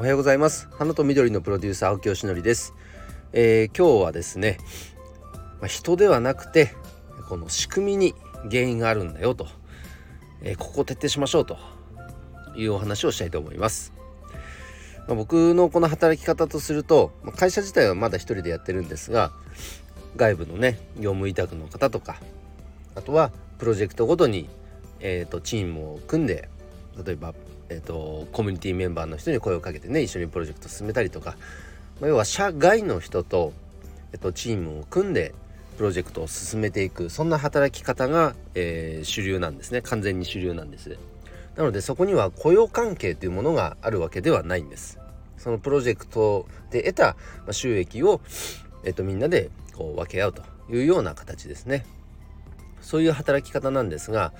おはようございます。花と緑のプロデューサー青木よしのりです、えー、今日はですね、ま、人ではなくてこの仕組みに原因があるんだよと、えー、ここを徹底しましょうと。いうお話をしたいと思います、まあ、僕のこの働き方とすると会社自体はまだ一人でやってるんですが外部のね業務委託の方とかあとはプロジェクトごとに、えーと、チームを組んで例えばえーと、コミュニティメンバーの人に声をかけてね一緒にプロジェクト進めたりとか、まあ、要は社外の人と、えーと、チームを組んでプロジェクトを進めていくそんな働き方が、えー、主流なんですね。完全に主流なんです。なのでそこには雇用関係というものがあるわけではないんです。そのプロジェクトで得た収益を、えー、とみんなでこう分け合うというような形ですね。そういう働き方なんですが、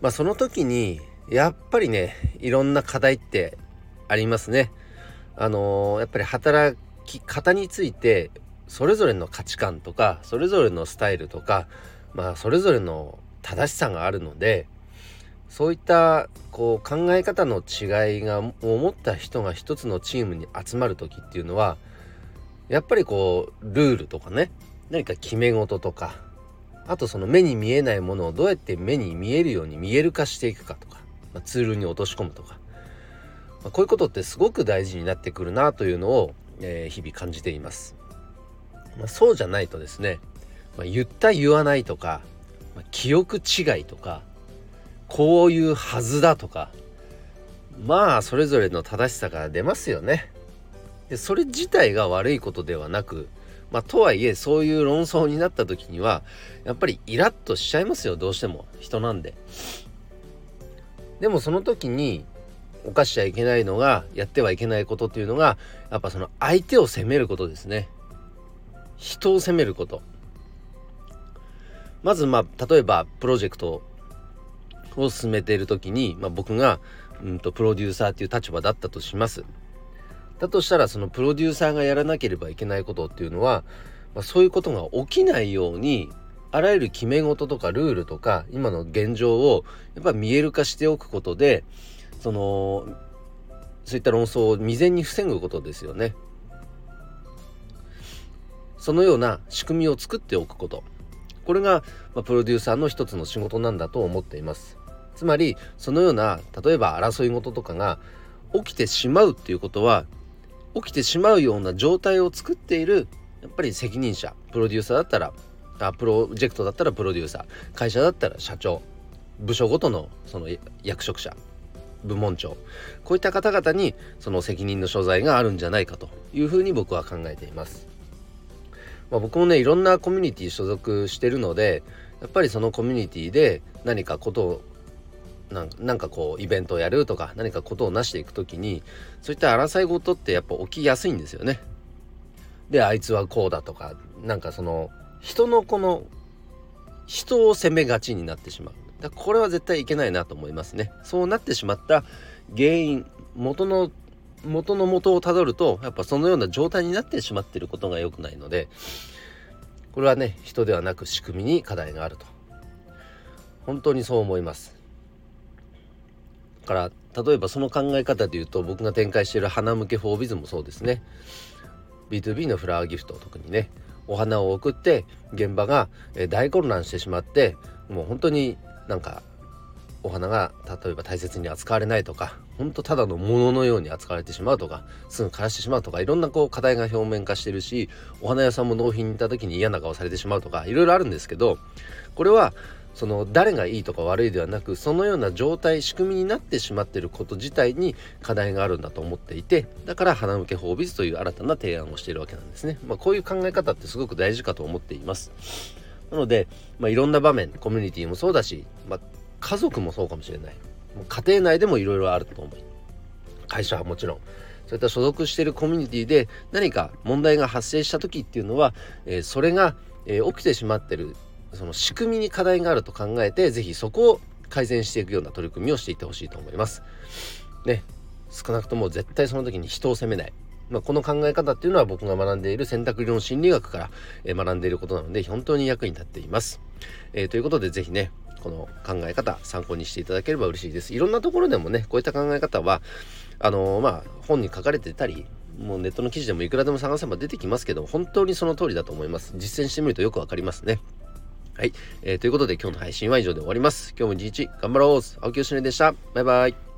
まあ、その時にやっぱりねいろんな課題ってありますね。あのー、やっぱり働き方についてそれぞれの価値観とかそれぞれのスタイルとかまあそれぞれの正しさがあるのでそういったこう考え方の違いが思った人が一つのチームに集まる時っていうのはやっぱりこうルールとかね何か決め事とかあとその目に見えないものをどうやって目に見えるように見える化していくかとま、ツールに落とし込むとか、まあ、こういうことってすごく大事になってくるなというのを、えー、日々感じています。まあ、そうじゃないとですね、まあ、言った言わないとか、まあ、記憶違いとかこういうはずだとかまあそれぞれの正しさが出ますよね。でそれ自体が悪いことではなくまあ、とはいえそういう論争になった時にはやっぱりイラッとしちゃいますよどうしても人なんで。でもその時に犯しちゃいけないのがやってはいけないことっていうのがやっぱその相手を責めることですね。人を責めること。まずまあ例えばプロジェクトを進めている時に、まあ、僕が、うんと、プロデューサーっていう立場だったとします。だとしたらそのプロデューサーがやらなければいけないことっていうのは、まあ、そういうことが起きないようにあらゆる決め事とかルールとか今の現状をやっぱ見える化しておくことでそのそういった論争を未然に防ぐことですよね。そのような仕組みを作っておくことこれが、まあ、プロデューサーの一つの仕事なんだと思っています。つまりそのような例えば争い事とかが起きてしまうっていうことは起きてしまうような状態を作っているやっぱり責任者プロデューサーだったらあプロジェクトだったらプロデューサー会社だったら社長部署ごとのその役職者部門長こういった方々にその責任の所在があるんじゃないかというふうに僕は考えています。まあ、僕もねいろんなコミュニティ所属してるのでやっぱりそのコミュニティで何かことをなんかこうイベントをやるとか何かことを成していく時にそういった争い事ってやっぱ起きやすいんですよね。であいつはこうだとかなんかその人のこの人を責めがちになってしまう。だこれは絶対いけないなと思いますね。そうなってしまった原因元の元の元をたどるとやっぱそのような状態になってしまっていることが良くないのでこれはね人ではなく仕組みに課題があると。本当にそう思います。から例えばその考え方で言うと僕が展開している花向けフォービズもそうですね。B2B のフラワーギフト特にね。お花を送って現場が大混乱してしまってもう本当になんかお花が例えば大切に扱われないとか本当ただのもののように扱われてしまうとかすぐ枯らしてしまうとかいろんなこう課題が表面化してるしお花屋さんも納品に行った時に嫌な顔されてしまうとかいろいろあるんですけどこれはその誰がいいとか悪いではなくそのような状態仕組みになってしまっていること自体に課題があるんだと思っていてだから花向け法ビズという新たな提案をしているわけなんですね。まあ、こういう考え方ってすごく大事かと思っています。なので、まあ、いろんな場面コミュニティもそうだし、まあ、家族もそうかもしれない家庭内でもいろいろあると思う会社はもちろんそういった所属しているコミュニティで何か問題が発生した時っていうのは、えー、それが、えー、起きてしまってるその仕組みに課題があると考えて是非そこを改善していくような取り組みをしていってほしいと思います。ね少なくとも絶対その時に人を責めない。まあ、この考え方っていうのは僕が学んでいる選択理論心理学から学んでいることなので本当に役に立っています。えー、ということで是非ねこの考え方参考にしていただければ嬉しいです。いろんなところでもねこういった考え方はあのー、まあ本に書かれてたりもうネットの記事でもいくらでも探せば出てきますけど本当にその通りだと思います。実践してみるとよくわかりますね。はい、えー、ということで今日の配信は以上で終わります。今日も一日頑張ろう青木よしねでした。バイバイ。